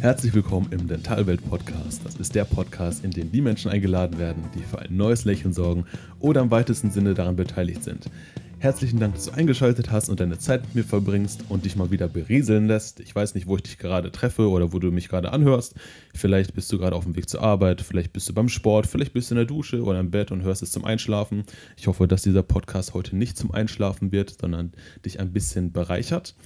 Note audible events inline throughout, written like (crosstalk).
Herzlich willkommen im Dentalwelt Podcast. Das ist der Podcast, in dem die Menschen eingeladen werden, die für ein neues Lächeln sorgen oder im weitesten Sinne daran beteiligt sind. Herzlichen Dank, dass du eingeschaltet hast und deine Zeit mit mir verbringst und dich mal wieder berieseln lässt. Ich weiß nicht, wo ich dich gerade treffe oder wo du mich gerade anhörst. Vielleicht bist du gerade auf dem Weg zur Arbeit, vielleicht bist du beim Sport, vielleicht bist du in der Dusche oder im Bett und hörst es zum Einschlafen. Ich hoffe, dass dieser Podcast heute nicht zum Einschlafen wird, sondern dich ein bisschen bereichert.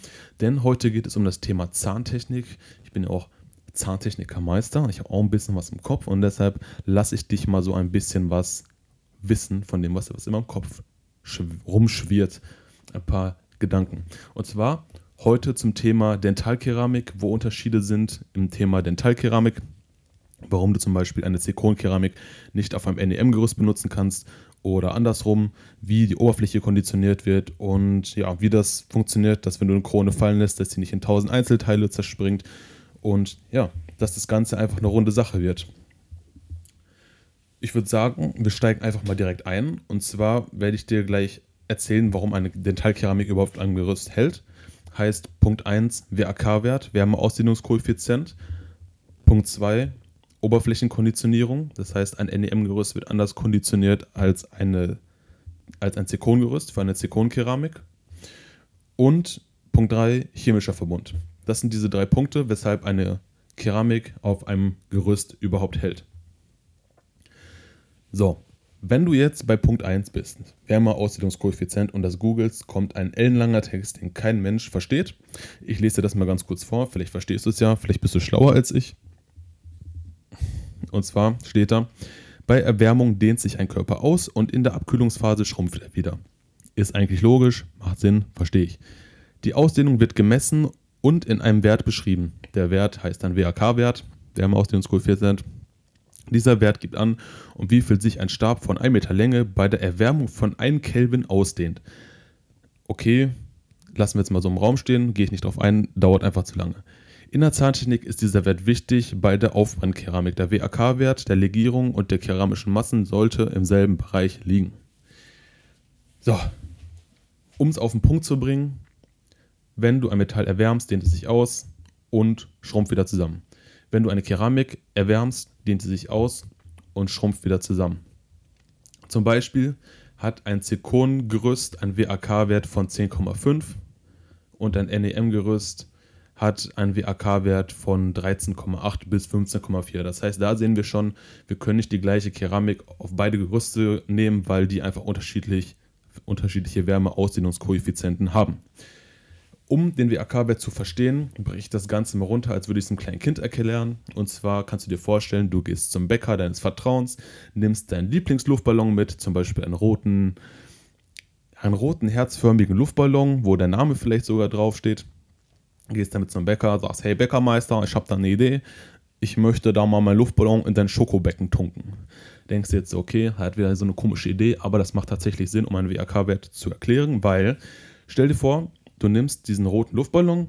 Denn heute geht es um das Thema Zahntechnik. Ich bin ja auch Zahntechnikermeister. Ich habe auch ein bisschen was im Kopf und deshalb lasse ich dich mal so ein bisschen was wissen von dem, was, was immer im Kopf rumschwirrt. Ein paar Gedanken. Und zwar heute zum Thema Dentalkeramik, wo Unterschiede sind im Thema Dentalkeramik. Warum du zum Beispiel eine Zirkonkeramik nicht auf einem NEM-Gerüst benutzen kannst oder andersrum, wie die Oberfläche konditioniert wird und ja, wie das funktioniert, dass wenn du eine Krone fallen lässt, dass sie nicht in tausend Einzelteile zerspringt und ja, dass das Ganze einfach eine runde Sache wird ich würde sagen, wir steigen einfach mal direkt ein. Und zwar werde ich dir gleich erzählen, warum eine Dentalkeramik überhaupt ein Gerüst hält. Heißt Punkt 1 WAK-Wert, Wärmeausdehnungskoeffizient. Punkt 2 Oberflächenkonditionierung. Das heißt, ein NEM-Gerüst wird anders konditioniert als, eine, als ein Zirkongerüst für eine Zirkonkeramik. Und Punkt 3 chemischer Verbund. Das sind diese drei Punkte, weshalb eine Keramik auf einem Gerüst überhaupt hält. So, wenn du jetzt bei Punkt 1 bist, Wärmeausdehnungskoeffizient und das googelst, kommt ein ellenlanger Text, den kein Mensch versteht. Ich lese dir das mal ganz kurz vor, vielleicht verstehst du es ja, vielleicht bist du schlauer als ich. Und zwar steht da, bei Erwärmung dehnt sich ein Körper aus und in der Abkühlungsphase schrumpft er wieder. Ist eigentlich logisch, macht Sinn, verstehe ich. Die Ausdehnung wird gemessen und in einem Wert beschrieben. Der Wert heißt dann WAK-Wert, Wärmeausdehnungskoeffizient, dieser Wert gibt an, um wie viel sich ein Stab von 1 Meter Länge bei der Erwärmung von 1 Kelvin ausdehnt. Okay, lassen wir jetzt mal so im Raum stehen, gehe ich nicht drauf ein, dauert einfach zu lange. In der Zahntechnik ist dieser Wert wichtig bei der Aufbrennkeramik. Der WAK-Wert der Legierung und der keramischen Massen sollte im selben Bereich liegen. So, um es auf den Punkt zu bringen, wenn du ein Metall erwärmst, dehnt es sich aus und schrumpft wieder zusammen. Wenn du eine Keramik erwärmst, dehnt sie sich aus und schrumpft wieder zusammen. Zum Beispiel hat ein Zirkongerüst einen WAK-Wert von 10,5 und ein NEM-Gerüst hat einen WAK-Wert von 13,8 bis 15,4. Das heißt, da sehen wir schon, wir können nicht die gleiche Keramik auf beide Gerüste nehmen, weil die einfach unterschiedlich, unterschiedliche Wärmeausdehnungskoeffizienten haben. Um den WAK-Wert zu verstehen, breche ich das Ganze mal runter, als würde ich es einem kleinen Kind erklären. Und zwar kannst du dir vorstellen, du gehst zum Bäcker deines Vertrauens, nimmst deinen Lieblingsluftballon mit, zum Beispiel einen roten, einen roten herzförmigen Luftballon, wo der Name vielleicht sogar draufsteht. Gehst damit zum Bäcker, sagst, hey Bäckermeister, ich habe da eine Idee. Ich möchte da mal meinen Luftballon in dein Schokobecken tunken. Denkst du jetzt, okay, hat wieder so eine komische Idee, aber das macht tatsächlich Sinn, um einen WAK-Wert zu erklären, weil, stell dir vor, Du nimmst diesen roten Luftballon,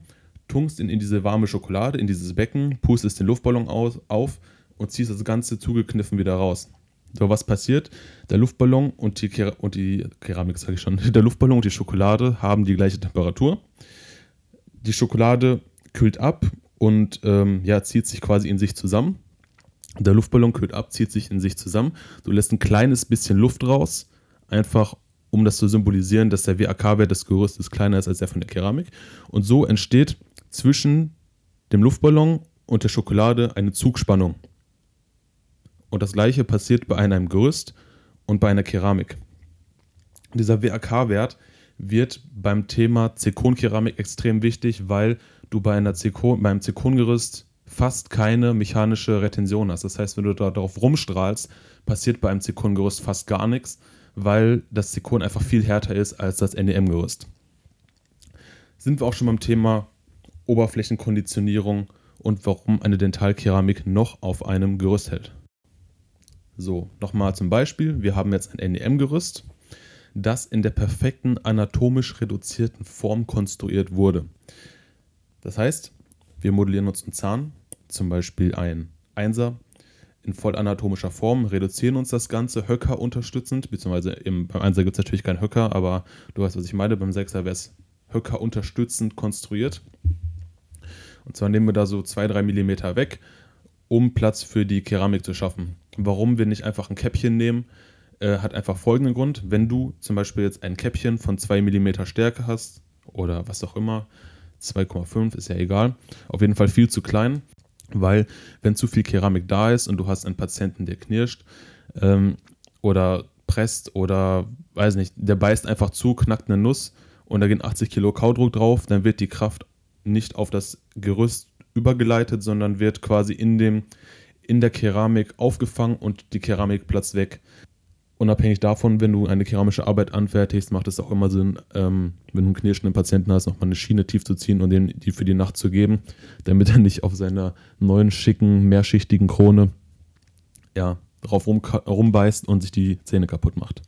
tunkst ihn in diese warme Schokolade, in dieses Becken, pustest den Luftballon aus, auf und ziehst das Ganze zugekniffen wieder raus. So, was passiert? Der Luftballon und die, Ker und die Keramik, sage ich schon, (laughs) der Luftballon und die Schokolade haben die gleiche Temperatur. Die Schokolade kühlt ab und ähm, ja, zieht sich quasi in sich zusammen. Der Luftballon kühlt ab, zieht sich in sich zusammen. Du lässt ein kleines bisschen Luft raus, einfach um das zu symbolisieren, dass der WAK-Wert des Gerüstes kleiner ist als der von der Keramik. Und so entsteht zwischen dem Luftballon und der Schokolade eine Zugspannung. Und das gleiche passiert bei einem Gerüst und bei einer Keramik. Dieser WAK-Wert wird beim Thema Zirkonkeramik extrem wichtig, weil du bei einer Zirkon, beim Zirkongerüst fast keine mechanische Retention hast. Das heißt, wenn du da darauf rumstrahlst, passiert bei einem Zirkongerüst fast gar nichts weil das Zirkon einfach viel härter ist als das NEM-Gerüst. Sind wir auch schon beim Thema Oberflächenkonditionierung und warum eine Dentalkeramik noch auf einem Gerüst hält. So, nochmal zum Beispiel. Wir haben jetzt ein NEM-Gerüst, das in der perfekten anatomisch reduzierten Form konstruiert wurde. Das heißt, wir modellieren uns einen Zahn, zum Beispiel ein Einser, in voll anatomischer Form, reduzieren uns das Ganze Höcker unterstützend, beziehungsweise im, beim Einser gibt es natürlich keinen Höcker, aber du weißt, was ich meine, beim Sechser wäre es Höcker unterstützend konstruiert. Und zwar nehmen wir da so 2-3 Millimeter weg, um Platz für die Keramik zu schaffen. Warum wir nicht einfach ein Käppchen nehmen, äh, hat einfach folgenden Grund. Wenn du zum Beispiel jetzt ein Käppchen von 2 mm Stärke hast oder was auch immer, 2,5 ist ja egal, auf jeden Fall viel zu klein, weil wenn zu viel Keramik da ist und du hast einen Patienten, der knirscht ähm, oder presst oder weiß nicht, der beißt einfach zu, knackt eine Nuss und da gehen 80 Kilo Kaudruck drauf, dann wird die Kraft nicht auf das Gerüst übergeleitet, sondern wird quasi in, dem, in der Keramik aufgefangen und die Keramik platzt weg unabhängig davon, wenn du eine keramische Arbeit anfertigst, macht es auch immer Sinn, ähm, wenn du einen knirschenden Patienten hast, nochmal eine Schiene tief zu ziehen und dem die für die Nacht zu geben, damit er nicht auf seiner neuen, schicken, mehrschichtigen Krone ja, drauf rum, rumbeißt und sich die Zähne kaputt macht.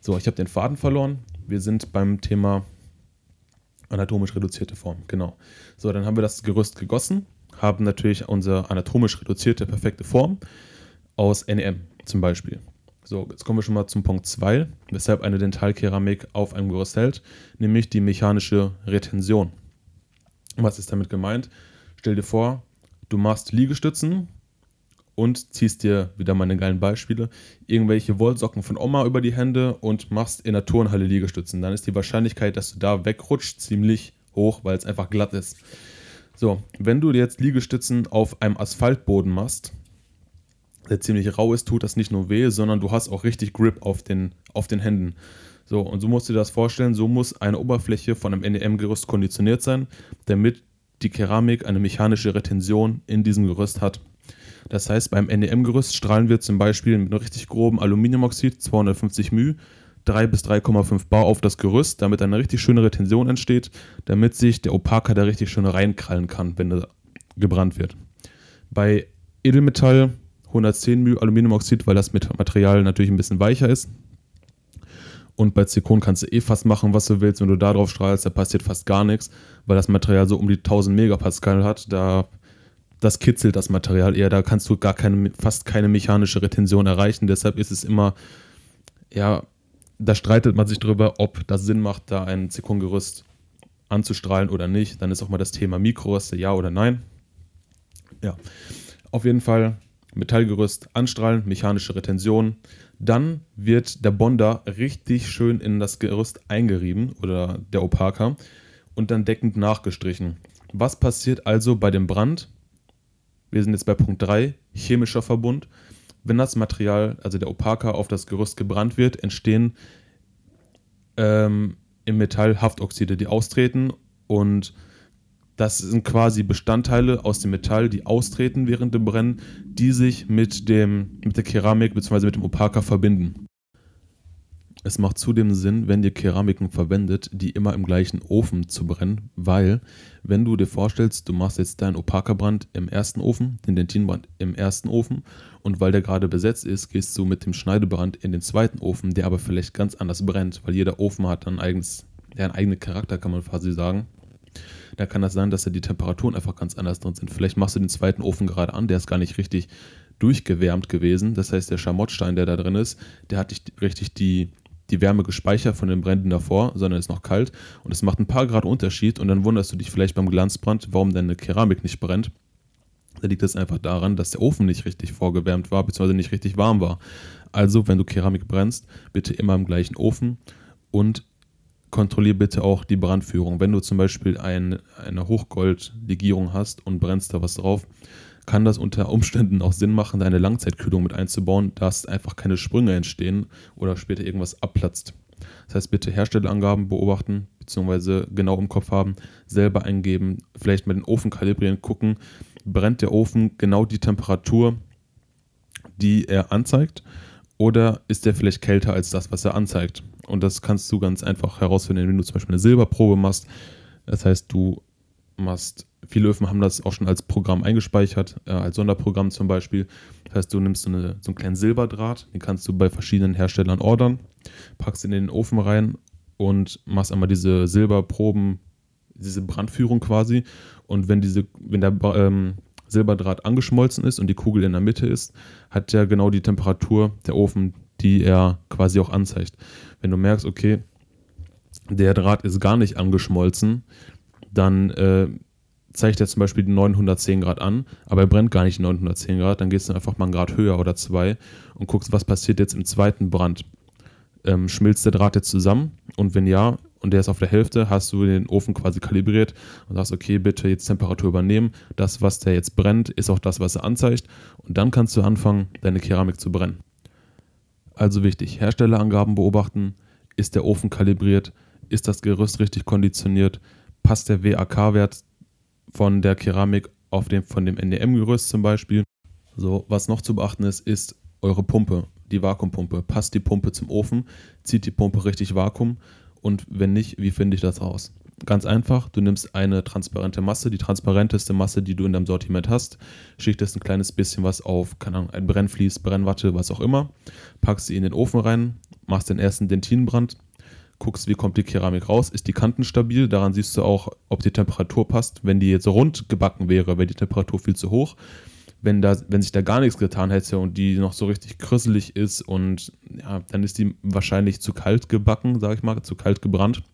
So, ich habe den Faden verloren. Wir sind beim Thema anatomisch reduzierte Form. Genau. So, dann haben wir das Gerüst gegossen, haben natürlich unsere anatomisch reduzierte perfekte Form aus NEM zum Beispiel. So, jetzt kommen wir schon mal zum Punkt 2, weshalb eine Dentalkeramik auf einem Gerüst hält, nämlich die mechanische Retention. Was ist damit gemeint? Stell dir vor, du machst Liegestützen und ziehst dir, wieder meine geilen Beispiele, irgendwelche Wollsocken von Oma über die Hände und machst in der Turnhalle Liegestützen. Dann ist die Wahrscheinlichkeit, dass du da wegrutscht, ziemlich hoch, weil es einfach glatt ist. So, wenn du jetzt Liegestützen auf einem Asphaltboden machst, der ziemlich rau ist, tut das nicht nur weh, sondern du hast auch richtig Grip auf den, auf den Händen. So, und so musst du dir das vorstellen, so muss eine Oberfläche von einem NEM-Gerüst konditioniert sein, damit die Keramik eine mechanische Retention in diesem Gerüst hat. Das heißt, beim NEM-Gerüst strahlen wir zum Beispiel mit einem richtig groben Aluminiumoxid, 250 μ, 3 bis 3,5 Bar auf das Gerüst, damit eine richtig schöne Retention entsteht, damit sich der Opaka da richtig schön reinkrallen kann, wenn er gebrannt wird. Bei Edelmetall 110 μ Aluminiumoxid, weil das Material natürlich ein bisschen weicher ist. Und bei Zirkon kannst du eh fast machen, was du willst. Wenn du da drauf strahlst, da passiert fast gar nichts, weil das Material so um die 1000 Megapascal hat. Da, das kitzelt das Material eher. Da kannst du gar keine, fast keine mechanische Retention erreichen. Deshalb ist es immer, ja, da streitet man sich drüber, ob das Sinn macht, da ein Zirkongerüst anzustrahlen oder nicht. Dann ist auch mal das Thema Mikroröste, ja oder nein. Ja, auf jeden Fall Metallgerüst anstrahlen, mechanische Retention. Dann wird der Bonder richtig schön in das Gerüst eingerieben oder der Opaka und dann deckend nachgestrichen. Was passiert also bei dem Brand? Wir sind jetzt bei Punkt 3, chemischer Verbund. Wenn das Material, also der Opaka, auf das Gerüst gebrannt wird, entstehen ähm, im Metall Haftoxide, die austreten und das sind quasi Bestandteile aus dem Metall, die austreten während dem Brennen, die sich mit, dem, mit der Keramik bzw. mit dem Opaka verbinden. Es macht zudem Sinn, wenn ihr Keramiken verwendet, die immer im gleichen Ofen zu brennen, weil, wenn du dir vorstellst, du machst jetzt deinen Opaka-Brand im ersten Ofen, den Dentinbrand im ersten Ofen und weil der gerade besetzt ist, gehst du mit dem Schneidebrand in den zweiten Ofen, der aber vielleicht ganz anders brennt, weil jeder Ofen hat dann einen eigenen Charakter, kann man quasi sagen da kann das sein, dass da die Temperaturen einfach ganz anders drin sind. Vielleicht machst du den zweiten Ofen gerade an, der ist gar nicht richtig durchgewärmt gewesen. Das heißt, der Schamottstein, der da drin ist, der hat nicht richtig die, die Wärme gespeichert von den Bränden davor, sondern ist noch kalt und es macht ein paar Grad Unterschied und dann wunderst du dich vielleicht beim Glanzbrand, warum deine Keramik nicht brennt. Da liegt es einfach daran, dass der Ofen nicht richtig vorgewärmt war, beziehungsweise nicht richtig warm war. Also, wenn du Keramik brennst, bitte immer im gleichen Ofen und kontrollier bitte auch die Brandführung. Wenn du zum Beispiel ein, eine Hochgoldlegierung hast und brennst da was drauf, kann das unter Umständen auch Sinn machen, deine Langzeitkühlung mit einzubauen, dass einfach keine Sprünge entstehen oder später irgendwas abplatzt. Das heißt, bitte Herstellerangaben beobachten, beziehungsweise genau im Kopf haben, selber eingeben, vielleicht mal den Ofen kalibrieren, gucken, brennt der Ofen genau die Temperatur, die er anzeigt, oder ist der vielleicht kälter als das, was er anzeigt? Und das kannst du ganz einfach herausfinden, wenn du zum Beispiel eine Silberprobe machst. Das heißt, du machst, viele Öfen haben das auch schon als Programm eingespeichert, äh, als Sonderprogramm zum Beispiel. Das heißt, du nimmst so, eine, so einen kleinen Silberdraht, den kannst du bei verschiedenen Herstellern ordern, packst ihn in den Ofen rein und machst einmal diese Silberproben, diese Brandführung quasi. Und wenn diese, wenn der ähm, Silberdraht angeschmolzen ist und die Kugel in der Mitte ist, hat der genau die Temperatur der Ofen, die er quasi auch anzeigt. Wenn du merkst, okay, der Draht ist gar nicht angeschmolzen, dann äh, zeigt er zum Beispiel die 910 Grad an, aber er brennt gar nicht 910 Grad, dann gehst du einfach mal einen Grad höher oder zwei und guckst, was passiert jetzt im zweiten Brand. Ähm, schmilzt der Draht jetzt zusammen? Und wenn ja, und der ist auf der Hälfte, hast du den Ofen quasi kalibriert und sagst, okay, bitte jetzt Temperatur übernehmen. Das, was der jetzt brennt, ist auch das, was er anzeigt. Und dann kannst du anfangen, deine Keramik zu brennen. Also wichtig, Herstellerangaben beobachten. Ist der Ofen kalibriert? Ist das Gerüst richtig konditioniert? Passt der WAK-Wert von der Keramik auf dem, von dem NDM-Gerüst zum Beispiel? So, was noch zu beachten ist, ist eure Pumpe, die Vakuumpumpe. Passt die Pumpe zum Ofen? Zieht die Pumpe richtig Vakuum? Und wenn nicht, wie finde ich das raus? Ganz einfach, du nimmst eine transparente Masse, die transparenteste Masse, die du in deinem Sortiment hast, schichtest ein kleines bisschen was auf, keine Ahnung, ein Brennvlies, Brennwatte, was auch immer, packst sie in den Ofen rein, machst den ersten Dentinenbrand, guckst, wie kommt die Keramik raus, ist die Kanten stabil, daran siehst du auch, ob die Temperatur passt. Wenn die jetzt rund gebacken wäre, wäre die Temperatur viel zu hoch. Wenn, da, wenn sich da gar nichts getan hätte und die noch so richtig krüsselig ist und ja, dann ist die wahrscheinlich zu kalt gebacken, sage ich mal, zu kalt gebrannt.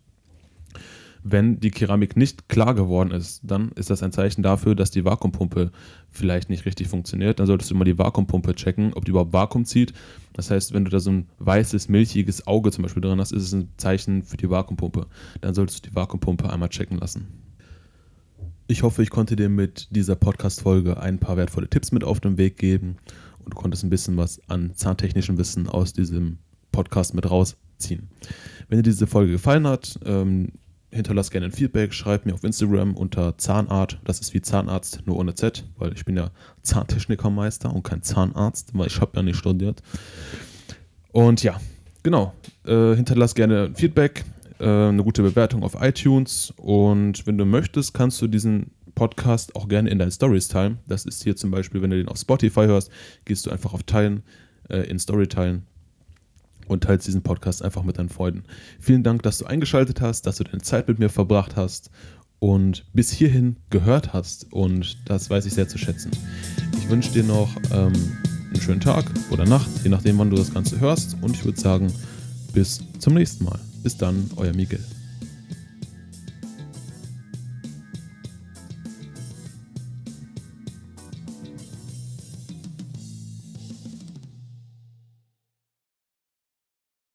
Wenn die Keramik nicht klar geworden ist, dann ist das ein Zeichen dafür, dass die Vakuumpumpe vielleicht nicht richtig funktioniert. Dann solltest du mal die Vakuumpumpe checken, ob die überhaupt Vakuum zieht. Das heißt, wenn du da so ein weißes, milchiges Auge zum Beispiel drin hast, ist es ein Zeichen für die Vakuumpumpe. Dann solltest du die Vakuumpumpe einmal checken lassen. Ich hoffe, ich konnte dir mit dieser Podcast-Folge ein paar wertvolle Tipps mit auf den Weg geben und du konntest ein bisschen was an zahntechnischem Wissen aus diesem Podcast mit rausziehen. Wenn dir diese Folge gefallen hat, ähm, hinterlass gerne ein Feedback, schreib mir auf Instagram unter Zahnart, das ist wie Zahnarzt, nur ohne Z, weil ich bin ja Zahntechnikermeister und kein Zahnarzt, weil ich habe ja nicht studiert. Und ja, genau, äh, hinterlass gerne ein Feedback, äh, eine gute Bewertung auf iTunes und wenn du möchtest, kannst du diesen Podcast auch gerne in deinen Stories teilen. Das ist hier zum Beispiel, wenn du den auf Spotify hörst, gehst du einfach auf Teilen, äh, in Story teilen und teilst diesen Podcast einfach mit deinen Freunden. Vielen Dank, dass du eingeschaltet hast, dass du deine Zeit mit mir verbracht hast und bis hierhin gehört hast. Und das weiß ich sehr zu schätzen. Ich wünsche dir noch ähm, einen schönen Tag oder Nacht, je nachdem, wann du das Ganze hörst. Und ich würde sagen, bis zum nächsten Mal. Bis dann, euer Miguel.